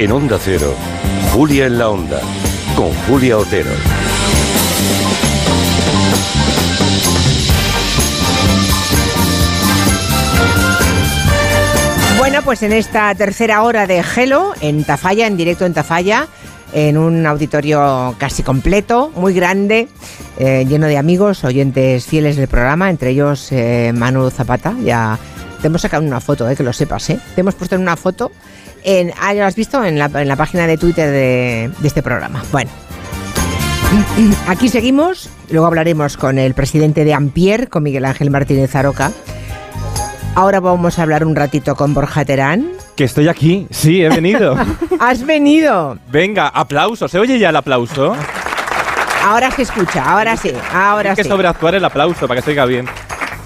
En Onda Cero, Julia en la Onda, con Julia Otero. Bueno, pues en esta tercera hora de Gelo, en Tafalla, en directo en Tafalla, en un auditorio casi completo, muy grande, eh, lleno de amigos, oyentes fieles del programa, entre ellos eh, Manu Zapata. Ya te hemos sacado una foto, eh, que lo sepas, ¿eh? Te hemos puesto en una foto. En, ah, ya lo has visto en la, en la página de Twitter de, de este programa. Bueno. Aquí seguimos, luego hablaremos con el presidente de Ampier, con Miguel Ángel Martínez Aroca. Ahora vamos a hablar un ratito con Borja Terán. Que estoy aquí, sí, he venido. ¡Has venido! Venga, aplauso, ¿se oye ya el aplauso? Ahora se escucha, ahora sí, ahora Hay que sí. sobreactuar el aplauso para que se oiga bien.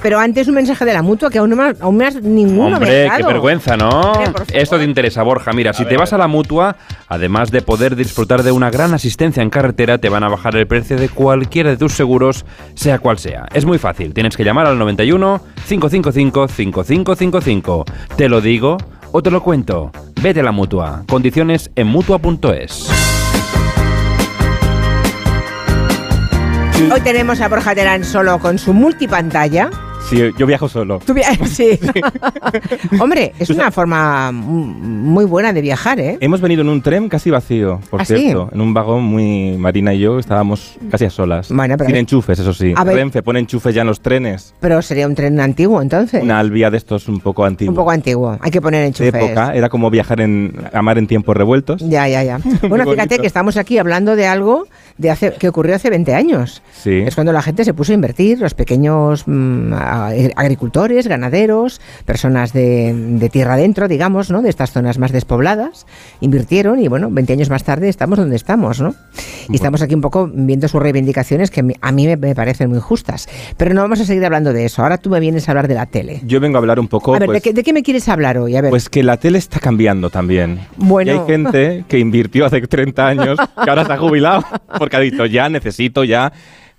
Pero antes un mensaje de la mutua que aún no me has, aún me has ninguno me Hombre, has qué vergüenza, ¿no? Hombre. Esto te interesa, Borja. Mira, si te vas a la mutua, además de poder disfrutar de una gran asistencia en carretera, te van a bajar el precio de cualquiera de tus seguros, sea cual sea. Es muy fácil. Tienes que llamar al 91 555 5555. Te lo digo o te lo cuento. Vete a la mutua. Condiciones en mutua.es. Hoy tenemos a Borja Terán solo con su multipantalla. Sí, yo viajo solo. Tú vi- sí. Hombre, es una forma muy buena de viajar, ¿eh? Hemos venido en un tren casi vacío, por ¿Ah, sí? cierto. En un vagón muy... Marina y yo estábamos casi a solas. Bueno, pero- Sin enchufes, eso sí. A ver- Renfe pone enchufes ya en los trenes. Pero sería un tren antiguo entonces. Una albía de estos un poco antiguo. Un poco antiguo. Hay que poner de enchufes. época. Era como viajar en, a mar en tiempos revueltos. Ya, ya, ya. Bueno, fíjate que estamos aquí hablando de algo de hace, que ocurrió hace 20 años. Sí. Es cuando la gente se puso a invertir, los pequeños mm, a- agricultores, ganaderos, personas de, de tierra adentro, digamos, ¿no? De estas zonas más despobladas, invirtieron y bueno, 20 años más tarde estamos donde estamos, ¿no? Y estamos aquí un poco viendo sus reivindicaciones que a mí me, me parecen muy justas. Pero no vamos a seguir hablando de eso. Ahora tú me vienes a hablar de la tele. Yo vengo a hablar un poco... A ver, pues, ¿de, qué, de qué me quieres hablar hoy? A ver. Pues que la tele está cambiando también. Bueno. Y hay gente que invirtió hace 30 años, que ahora se ha jubilado, porque ha dicho, ya necesito, ya...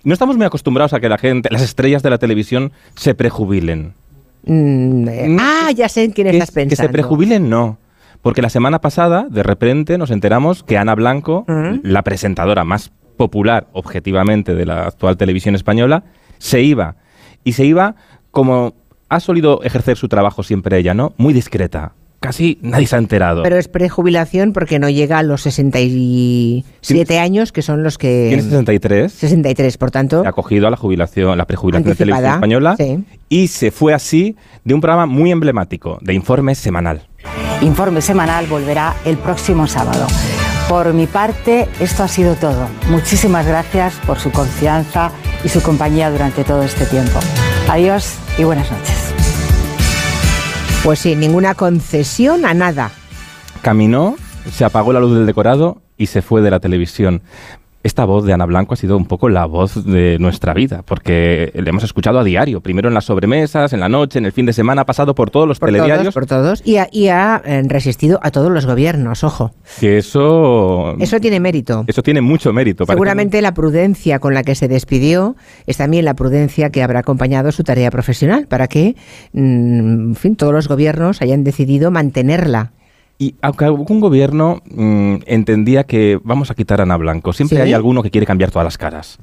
No estamos muy acostumbrados a que la gente, las estrellas de la televisión, se prejubilen. Mm, eh, ah, ya sé en quién Que, estás que pensando. se prejubilen, no. Porque la semana pasada, de repente, nos enteramos que Ana Blanco, la presentadora más popular, objetivamente, de la actual televisión española, se iba. Y se iba como ha solido ejercer su trabajo siempre ella, ¿no? Muy discreta. Casi nadie se ha enterado. Pero es prejubilación porque no llega a los 67 años, que son los que... Tiene 63. 63, por tanto... Se ha acogido a la jubilación, la prejubilación de televisión española sí. y se fue así de un programa muy emblemático, de informe semanal. Informe semanal volverá el próximo sábado. Por mi parte, esto ha sido todo. Muchísimas gracias por su confianza y su compañía durante todo este tiempo. Adiós y buenas noches. Pues sí, ninguna concesión a nada. Caminó, se apagó la luz del decorado y se fue de la televisión. Esta voz de Ana Blanco ha sido un poco la voz de nuestra vida, porque le hemos escuchado a diario, primero en las sobremesas, en la noche, en el fin de semana, ha pasado por todos los Por todos, telediarios, por todos. Y ha, y ha, eh, resistido a todos los gobiernos, ojo. que eso, Eso tiene mérito. eso tiene mucho mérito. Parece- Seguramente la prudencia con la que se despidió es también la prudencia que habrá acompañado su tarea profesional para que, mm, en fin, todos los gobiernos hayan decidido mantenerla. Y aunque algún gobierno mm, entendía que vamos a quitar a Ana Blanco, siempre Sí. hay alguno que quiere cambiar todas las caras.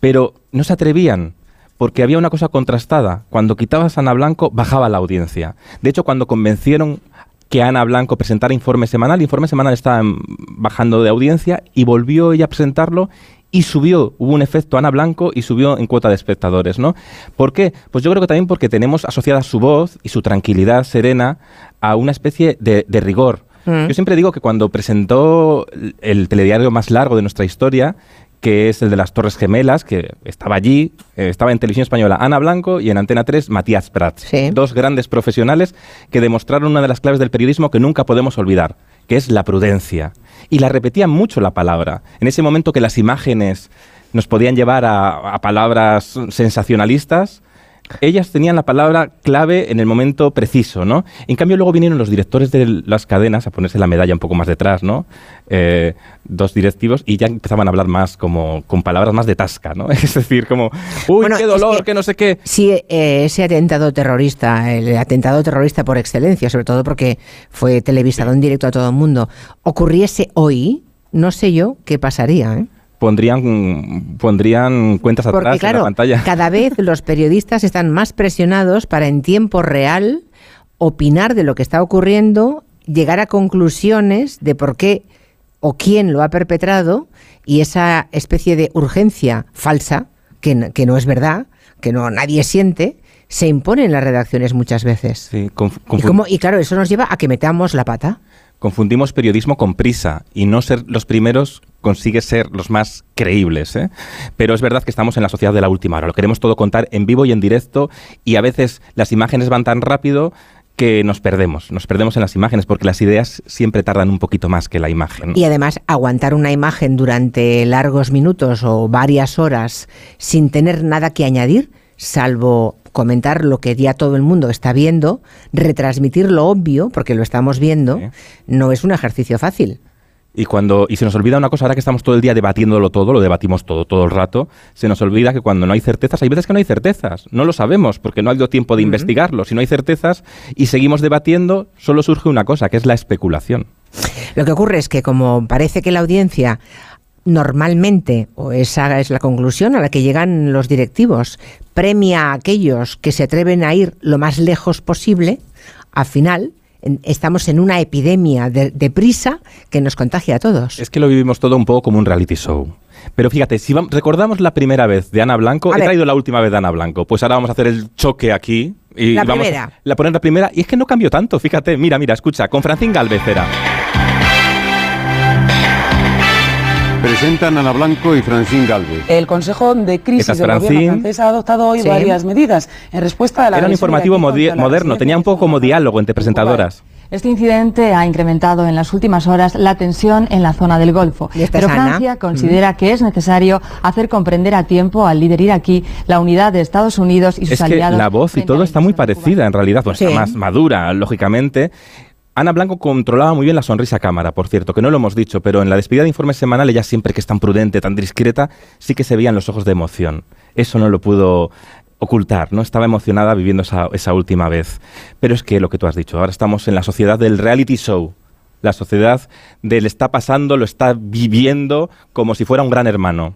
Pero no se atrevían, porque había una cosa contrastada. Cuando quitabas a Ana Blanco, bajaba la audiencia. De hecho, cuando convencieron que Ana Blanco presentara informe semanal, informe semanal estaba bajando de audiencia y volvió ella a presentarlo y subió, hubo un efecto Ana Blanco y subió en cuota de espectadores, ¿no? ¿Por qué? Pues yo creo que también porque tenemos asociada su voz y su tranquilidad serena a una especie de, de rigor. Mm. Yo siempre digo que cuando presentó el- el telediario más largo de nuestra historia, que es el de las Torres Gemelas, que estaba allí, eh, estaba en Televisión Española Ana Blanco y en Antena 3 Matías Prats. Sí. Dos grandes profesionales que demostraron una de las claves del periodismo que nunca podemos olvidar, que es la prudencia. Y la repetían mucho la palabra. En ese momento que las imágenes nos podían llevar a, a palabras sensacionalistas, ellas tenían la palabra clave en el momento preciso, ¿no? En cambio, luego vinieron los directores de las cadenas a ponerse la medalla un poco más detrás, ¿no? Eh, dos directivos y ya empezaban a hablar más como con palabras más de tasca, ¿no? Es decir, como, uy, Bueno, qué es dolor, que- que no sé qué. Sí, eh, ese atentado terrorista, el atentado terrorista por excelencia, sobre todo porque fue televisado en directo a todo el mundo, ocurriese hoy, no sé yo qué pasaría. ¿eh? Pondrían, pondrían cuentas atrás en la pantalla. cada vez los periodistas están más presionados para en tiempo real opinar de lo que está ocurriendo, llegar a conclusiones de por qué o quién lo ha perpetrado y esa especie de urgencia falsa, que, que no es verdad, que no nadie siente, se impone en las redacciones muchas veces. Sí, Y, y claro, eso nos lleva a que metamos la pata. Confundimos periodismo con prisa y no ser los primeros consigue ser los más creíbles. ¿eh? Pero es verdad que estamos en la sociedad de la última hora. Lo queremos todo contar en vivo y en directo y a veces las imágenes van tan rápido que nos perdemos. Nos perdemos en las imágenes porque las ideas siempre tardan un poquito más que la imagen. Y además, aguantar una imagen durante largos minutos o varias horas sin tener nada que añadir, salvo comentar lo que ya todo el mundo está viendo, retransmitir lo obvio, porque lo estamos viendo, Sí. no es un ejercicio fácil. Y cuando y se nos olvida una cosa, ahora que estamos todo el día debatiéndolo todo, lo debatimos todo, todo el rato, se nos olvida que cuando no hay certezas, hay veces que no hay certezas, no lo sabemos porque no ha habido tiempo de investigarlo. Si no hay certezas y seguimos debatiendo, solo surge una cosa, que es la especulación. Lo que ocurre es que como parece que la audiencia normalmente, o esa es la conclusión a la que llegan los directivos, premia a aquellos que se atreven a ir lo más lejos posible, al final estamos en una epidemia de, de prisa que nos contagia a todos. Es que lo vivimos todo un poco como un reality show. Pero fíjate, si recordamos la primera vez de Ana Blanco, A he ver. traído la última vez de Ana Blanco, pues ahora vamos a hacer el choque aquí. Y La vamos primera. La poner la primera, y es que no cambió tanto, fíjate, mira, mira, escucha, con Francín Galvez era. Presentan Ana Blanco y Francine Galvez. El Consejo de Crisis del Gobierno Francine. francés ha adoptado hoy Sí. varias medidas en respuesta a la Era un informativo moderno, tenía un poco como diálogo entre presentadoras. Este incidente ha incrementado en las últimas horas la tensión en la zona del Golfo. ¿Y esta Pero Ana? Francia considera que es necesario hacer comprender a tiempo al líder iraquí la unidad de Estados Unidos y sus Es que aliados. la voz y todo está muy parecida, en realidad, pues Sí. está más madura, lógicamente. Ana Blanco controlaba muy bien la sonrisa cámara, por cierto, que no lo hemos dicho, pero en la despedida de informe semanal, ella siempre que es tan prudente, tan discreta, sí que se veían los ojos de emoción. Eso no lo pudo ocultar, ¿no? Estaba emocionada viviendo esa, esa última vez. Pero es que lo que tú has dicho, ahora estamos en la sociedad del reality show. La sociedad del está pasando, lo está viviendo como si fuera un gran hermano.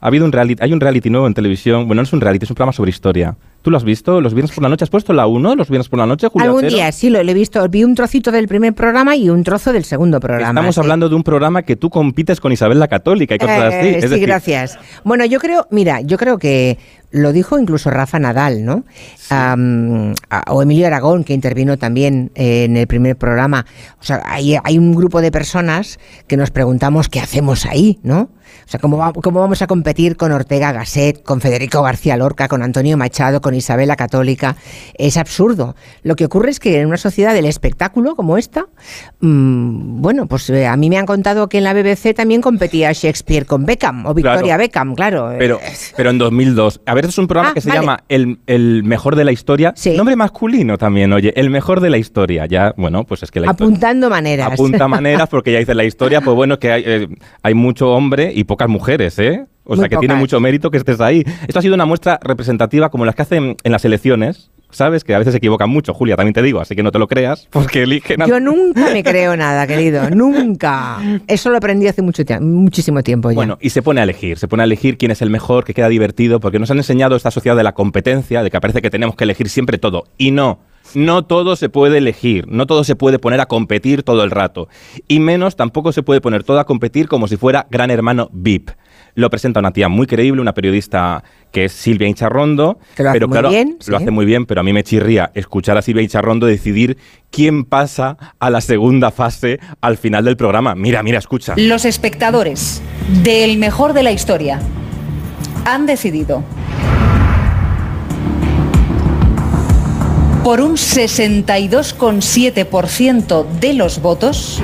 Ha habido un reality, hay un reality nuevo en televisión, bueno, no es un reality, es un programa sobre historia. ¿Tú lo has visto? ¿Los viernes por la noche? ¿Has puesto la 1 los viernes por la noche, Julio Algún día sí lo, lo he visto, vi un trocito del primer programa y un trozo del segundo programa. Estamos sí. hablando de un programa que tú compites con Isabel la Católica y cosas Eh, así. Es sí, decir, gracias. Bueno, yo creo, mira, yo creo que lo dijo incluso Rafa Nadal, ¿no? O Emilio Aragón, que intervino también eh, en el primer programa. O sea, hay, hay un grupo de personas que nos preguntamos qué hacemos ahí, ¿no? O sea, ¿cómo, va- cómo vamos a competir con Ortega Gasset, con Federico García Lorca, con Antonio Machado, con Isabel la Católica? Es absurdo. Lo que ocurre es que en una sociedad del espectáculo como esta, mm, bueno, pues eh, a mí me han contado que en la BBC también competía Shakespeare con Beckham, o Victoria Claro. Beckham, claro. Pero, pero en 2002. A ver, es un programa Ah, que se vale. llama el, el mejor de la historia. Sí. Nombre masculino también, oye. El mejor de la historia. Ya, bueno, pues es que la historia... Apuntando maneras. Apunta maneras porque ya dice la historia, pues bueno, que hay, eh, hay mucho hombre y pocas mujeres, ¿eh? O Muy sea, que tiene mucho mérito que estés ahí. Esto ha sido una muestra representativa como las que hacen en las elecciones, ¿sabes? Que a veces se equivocan mucho, Julia, también te digo, así que no te lo creas, porque eligen... a- Yo nunca me creo nada, querido, nunca. Eso lo aprendí hace mucho muchísimo tiempo ya. Bueno, y se pone a elegir, se pone a elegir quién es el mejor, que queda divertido, porque nos han enseñado esta sociedad de la competencia, de que parece que tenemos que elegir siempre todo. Y no, no todo se puede elegir, no todo se puede poner a competir todo el rato. Y menos tampoco se puede poner todo a competir como si fuera gran hermano VIP. Lo presenta una tía muy creíble, una periodista que es Silvia Incharrondo. Que lo hace pero muy claro, bien, sí. Lo hace muy bien, pero a mí me chirría escuchar a Silvia Incharrondo decidir quién pasa a la segunda fase al final del programa. Mira, mira, escucha. Los espectadores del mejor de la historia han decidido por un 62,7% de los votos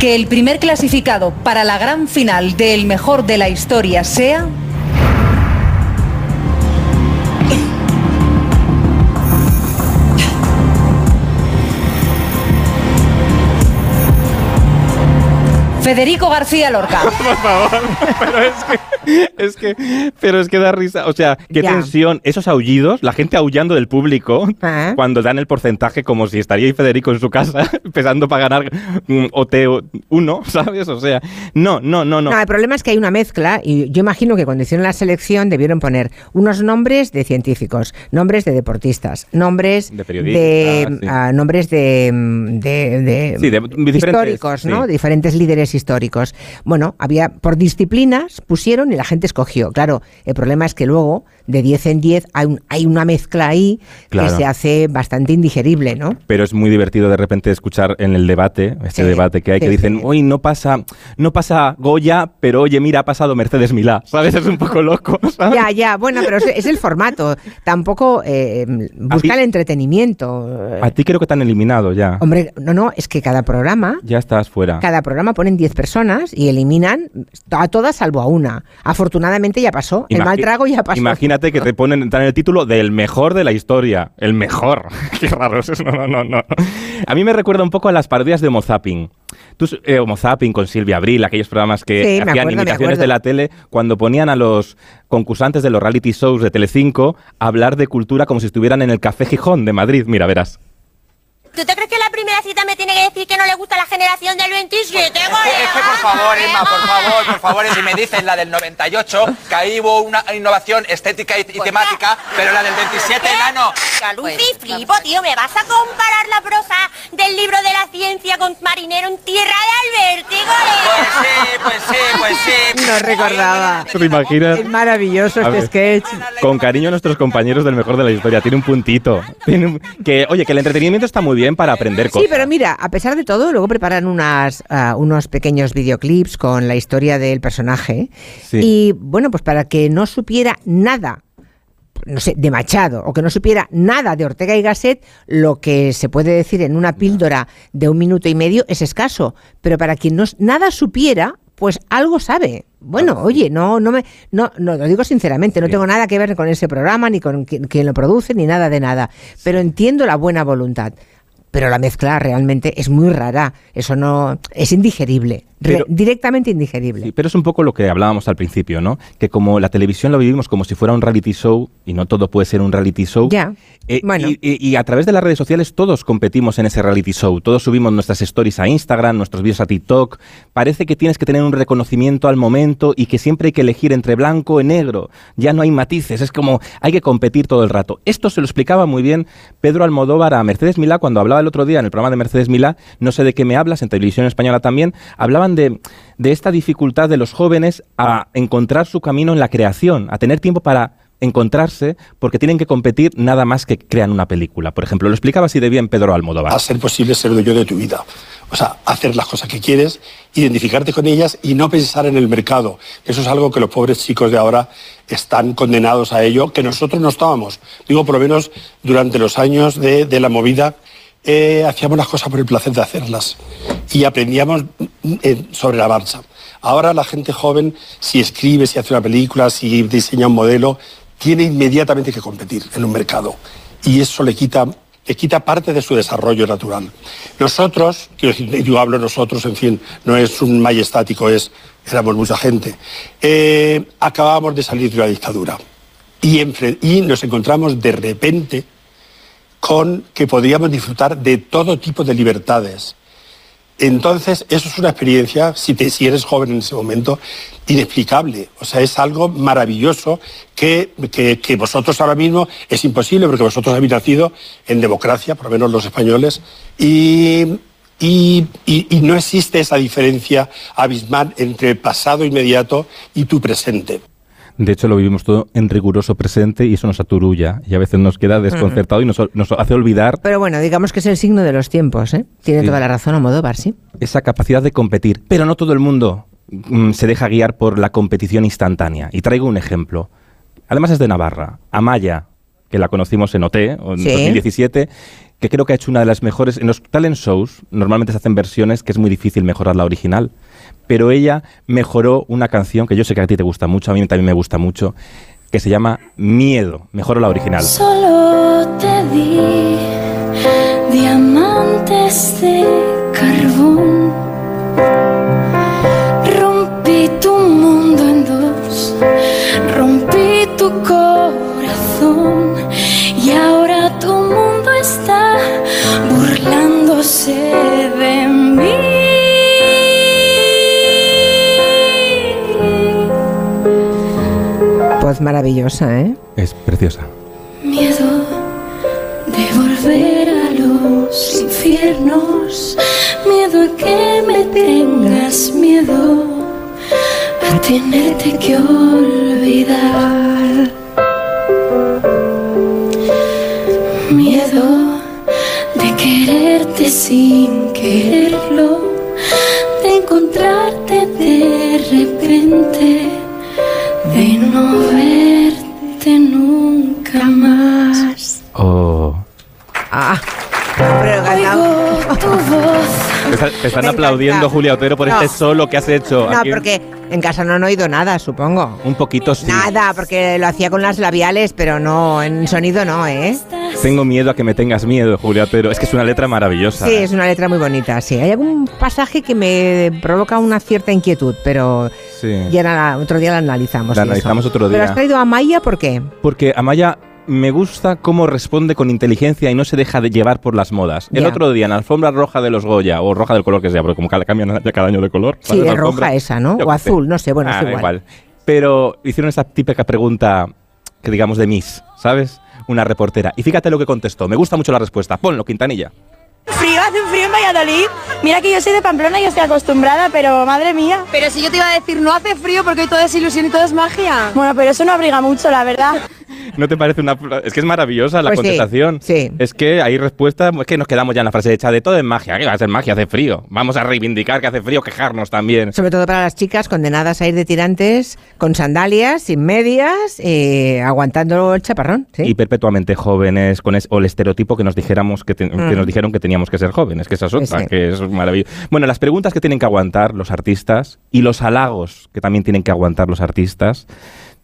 que el primer clasificado para la gran final del mejor de la historia sea... Federico García Lorca. Por favor, pero es que, es que, pero es que da risa. O sea, qué Ya. tensión. Esos aullidos, la gente aullando del público Ah. cuando dan el porcentaje como si estaría ahí Federico en su casa empezando para ganar mm, OT 1, ¿sabes? O sea, no, no, no, no. No, el problema es que hay una mezcla y yo imagino que cuando hicieron la selección debieron poner unos nombres de científicos, nombres de deportistas, nombres De periodistas, sí. ah, nombres de, mm, de- de Sí, de- diferentes, históricos, ¿no? sí. Diferentes líderes históricos. Bueno, había por disciplinas pusieron y la gente escogió. Claro, el problema es que luego de 10 en 10 hay, un- hay una mezcla ahí Claro. que se hace bastante indigerible, ¿no? Pero es muy divertido de repente escuchar en el debate, este Sí, debate que hay, que dicen, sí. uy, no pasa, no pasa Goya, pero oye, mira, ha pasado Mercedes Milá. ¿Sabes? Es un poco loco, ¿sabes? Ya, ya, bueno, pero es, es el formato. Tampoco eh, busca el entretenimiento. A ti creo que te han eliminado ya. Hombre, no, no, es que cada programa, Ya estás fuera. cada programa ponen 10 personas y eliminan a todas salvo a una. Afortunadamente ya pasó, el mal trago ya pasó. Imagínate que te ponen dan el título del mejor de la historia. El mejor. Qué raro es eso. No, no, no, no. A mí me recuerda un poco a las parodias de Homo Zapping. Tú, eh, Homo Zapping con Silvia Abril, aquellos programas que Sí, hacían acuerdo, imitaciones de la tele, cuando ponían a los concursantes de los reality shows de Telecinco a hablar de cultura como si estuvieran en el Café Gijón de Madrid. Mira, verás. ¿Tú te crees que la primera cita me tiene que decir que no le gusta la generación del 27, Es que, es que, por favor, Emma, por favor, por favor, si me dices la del 98, que ahí hubo una innovación estética y, y temática, pero la del 27, nano. Lucy, flipo, tío, ¿me vas a comparar la prosa del libro de la ciencia con Marinero en Tierra de Alberti, Pues sí, pues sí, pues sí. No recordaba. ¿Te imaginas? Es maravilloso este sketch. Con cariño a nuestros compañeros del mejor de la historia. Tiene un puntito. Tiene un- que, oye, que el entretenimiento está muy bien para aprender Sí, cosas. pero mira, a pesar de todo, luego preparan unas, ah, unos pequeños videoclips con la historia del personaje. Sí. Y bueno, pues para que no supiera nada, no sé, de Machado, o que no supiera nada de Ortega y Gasset, lo que se puede decir en una píldora de un minuto y medio es escaso. Pero para quien no, nada supiera, pues algo sabe. Bueno, oye, no, no me, no, no, lo digo sinceramente, no Sí. tengo nada que ver con ese programa, ni con quien, quien lo produce, ni nada de nada. Pero entiendo la buena voluntad. Pero la mezcla realmente es muy rara. Eso no es indigerible, Pero- directamente indigerible. Sí, pero es un poco lo que hablábamos al principio, ¿no? Que como la televisión lo vivimos como si fuera un reality show, y no todo puede ser un reality show. Ya, eh, bueno. y, y- y a través de las redes sociales todos competimos en ese reality show. Todos subimos nuestras stories a Instagram, nuestros vídeos a TikTok. Parece que tienes que tener un reconocimiento al momento y que siempre hay que elegir entre blanco y negro. Ya no hay matices. Es como hay que competir todo el rato. Esto se lo explicaba muy bien Pedro Almodóvar a Mercedes Milá cuando hablaba el otro día en el programa de Mercedes Milá. No sé de qué me hablas, en televisión española también. Hablaban de, de esta dificultad de los jóvenes a encontrar su camino en la creación, a tener tiempo para encontrarse porque tienen que competir nada más que crean una película. Por ejemplo, lo explicaba así de bien Pedro Almodóvar. a ser posible ser dueño de tu vida. O sea, hacer las cosas que quieres, identificarte con ellas y no pensar en el mercado. Eso es algo que los pobres chicos de ahora están condenados a ello, que nosotros no estábamos. Digo, por lo menos durante los años de, de la movida, eh, hacíamos las cosas por el placer de hacerlas y aprendíamos eh, sobre la marcha. Ahora la gente joven, si escribe, si hace una película, si diseña un modelo, tiene inmediatamente que competir en un mercado. Y eso le quita le quita parte de su desarrollo natural. Nosotros, yo hablo nosotros, en fin, no es un majestático, es, éramos mucha gente, eh, acabábamos de salir de una dictadura y nos encontramos de repente con que podríamos disfrutar de todo tipo de libertades. Entonces, eso es una experiencia, si, eres joven en ese momento, inexplicable. O sea, es algo maravilloso que, que- vosotros ahora mismo es imposible, porque vosotros habéis nacido en democracia, por lo menos los españoles, y- y- y no existe esa diferencia abismal entre el pasado inmediato y tu presente. De hecho, lo vivimos todo en riguroso presente y eso nos aturulla y a veces nos queda desconcertado y nos, nos hace olvidar Pero bueno, digamos que es el signo de los tiempos, ¿eh? Tiene Sí. toda la razón Almodóvar, sí. esa capacidad de competir. Pero no todo el mundo mm, se deja guiar por la competición instantánea. Y traigo un ejemplo. Además es de Navarra. Amaya, que la conocimos en OT, en Sí. 2017, que creo que ha hecho una de las mejores. En los talent shows normalmente se hacen versiones que es muy difícil mejorar la original, pero ella mejoró una canción que yo sé que a ti te gusta mucho, a mí también me gusta mucho, que se llama Miedo. Mejoró la original. Solo te di diamantes de carbón. Rompí tu mundo en dos, rompí tu corazón y ahora tu mundo está burlándose maravillosa, ¿eh? Es preciosa. Miedo de volver a los infiernos, miedo a que me tengas miedo, a tenerte que olvidar. Miedo de quererte sin quererlo, de encontrarte de repente, no verte nunca más. Oh. Ah, pero Oigo tu voz. Te está- te están Me aplaudiendo, encanta. Julia Otero, por No. este solo que has hecho. No, Aquí- porque en casa no han oído nada, supongo. Un poquito sí. Nada, porque lo hacía con las labiales, pero no, en sonido no, ¿eh? Tengo miedo a que me tengas miedo, Julia Otero. Es que es una letra maravillosa. Sí, es una letra muy bonita, sí. Hay algún pasaje que me provoca una cierta inquietud, pero Sí. ya la- otro día la analizamos. La y eso. analizamos otro Pero día. has traído a Maya, ¿por qué? Porque Amaya me gusta cómo responde con inteligencia y no se deja de llevar por las modas. El otro día en la alfombra roja de los Goya, o roja del color que sea, porque como cada, cambian ya cada año de color. Sí, alfombra. roja esa, ¿no? Yo O azul, no sé, bueno, Ah, es igual. Pero hicieron esa típica pregunta que digamos de Miss, ¿sabes? Una reportera. Y fíjate lo que contestó. Me gusta mucho la respuesta. Ponlo, Quintanilla. Frío, hace un frío en Valladolid. Mira que yo soy de Pamplona y estoy acostumbrada, pero madre mía. Pero si yo te iba a decir, no hace frío porque hoy todo es ilusión y todo es magia. Bueno, pero eso no abriga mucho, la verdad. ¿No te parece una.? Es que es maravillosa la Pues sí, contestación. sí. Es que hay respuesta. Es que nos quedamos ya en la frase hecha de todo es magia. ¿Qué va a ser magia? Hace frío. Vamos a reivindicar que hace frío, quejarnos también. Sobre todo para las chicas condenadas a ir de tirantes con sandalias, sin medias, eh, aguantando el chaparrón. ¿sí? Y perpetuamente jóvenes, con es- o el estereotipo que nos dijéramos que, te- que Mm. nos dijeron que teníamos que ser jóvenes, que esa es otra, Sí. que es maravilloso. Bueno, las preguntas que tienen que aguantar los artistas y los halagos que también tienen que aguantar los artistas.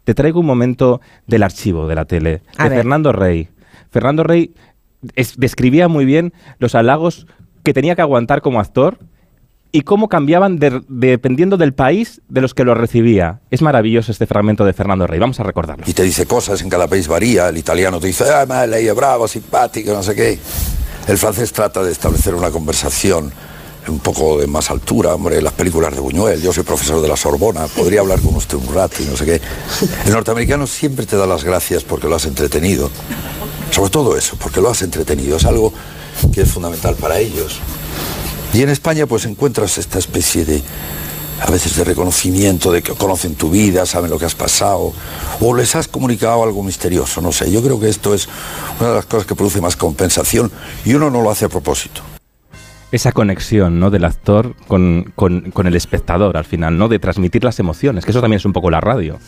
Te traigo un momento del archivo de la tele, A de ver. Fernando Rey. Fernando Rey es- describía muy bien los halagos que tenía que aguantar como actor y cómo cambiaban de- dependiendo del país de los que lo recibía. Es maravilloso este fragmento de Fernando Rey. Vamos a recordarlo. y te dice cosas, en cada país varía. El italiano te dice, ah, è bravo, simpático, no sé qué. El francés trata de establecer una conversación un poco de más altura, hombre, las películas de Buñuel, yo soy profesor de la Sorbona, podría hablar con usted un rato y no sé qué. El norteamericano siempre te da las gracias porque lo has entretenido. Sobre todo eso, porque lo has entretenido, es algo que es fundamental para ellos. Y en España pues encuentras esta especie de, a veces de reconocimiento, de que conocen tu vida, saben lo que has pasado, o les has comunicado algo misterioso, no sé. Yo creo que esto es una de las cosas que produce más compensación y uno no lo hace a propósito. Esa conexión ¿no? del actor con, con- con el espectador al final, ¿no? De transmitir las emociones, que eso también es un poco la radio.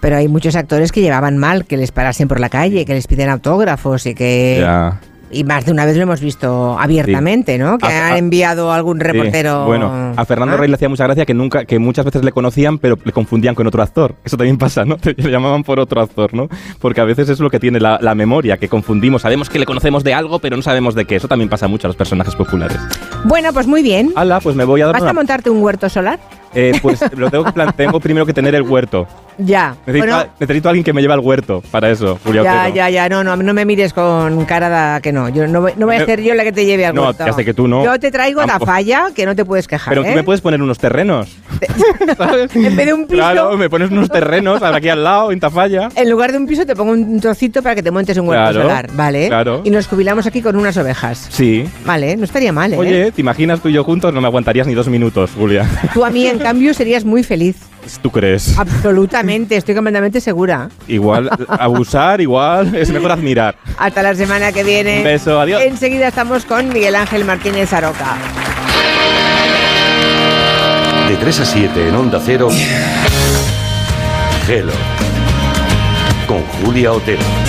Pero hay muchos actores que llevaban mal que les parasen por la calle, que les piden autógrafos y que... Ya. Y más de una vez lo hemos visto abiertamente, ¿no? Que A- han enviado algún Sí. reportero... Bueno, a Fernando ¿Ah? Rey le hacía mucha gracia que nunca, que muchas veces le conocían, pero le confundían con otro actor. Eso también pasa, ¿no? Le llamaban por otro actor, ¿no? Porque a veces es lo que tiene la, la memoria, que confundimos. Sabemos que le conocemos de algo, pero no sabemos de qué. Eso también pasa mucho a los personajes populares. Bueno, pues muy bien. Hala, pues me voy a dar ¿Vas una- a montarte un huerto solar? Eh, pues lo tengo que plan- tengo primero que tener el huerto. Ya. Necesito, Bueno, necesito a alguien que me lleve al huerto para eso, Julio ya, Otero. ya, ya, no, no, no me mires con cara de que no. Yo no no voy a Me- ser yo la que te lleve al No, sé que tú no. Yo te traigo la falla, que no te puedes quejar, Pero tú ¿eh? me puedes poner unos terrenos. En vez de un piso, Claro, me pones unos terrenos aquí al lado, en Tafalla. en lugar de un piso te pongo un trocito para que te montes un huerto Claro, solar, ¿vale? claro. Y nos jubilamos aquí con unas ovejas. Sí. Vale, no estaría mal, ¿eh? Oye, ¿te imaginas tú y yo juntos? No me aguantarías ni dos minutos, Julia. Tú a mí, en cambio, serías muy feliz. ¿Tú crees? Absolutamente, estoy completamente segura. Igual, abusar, igual, es mejor admirar. Hasta la semana que viene. Un beso, adiós. Enseguida estamos con Miguel Ángel Martínez Aroca. De 3 a 7 en Onda Cero. Gelo. Con Julia Otero.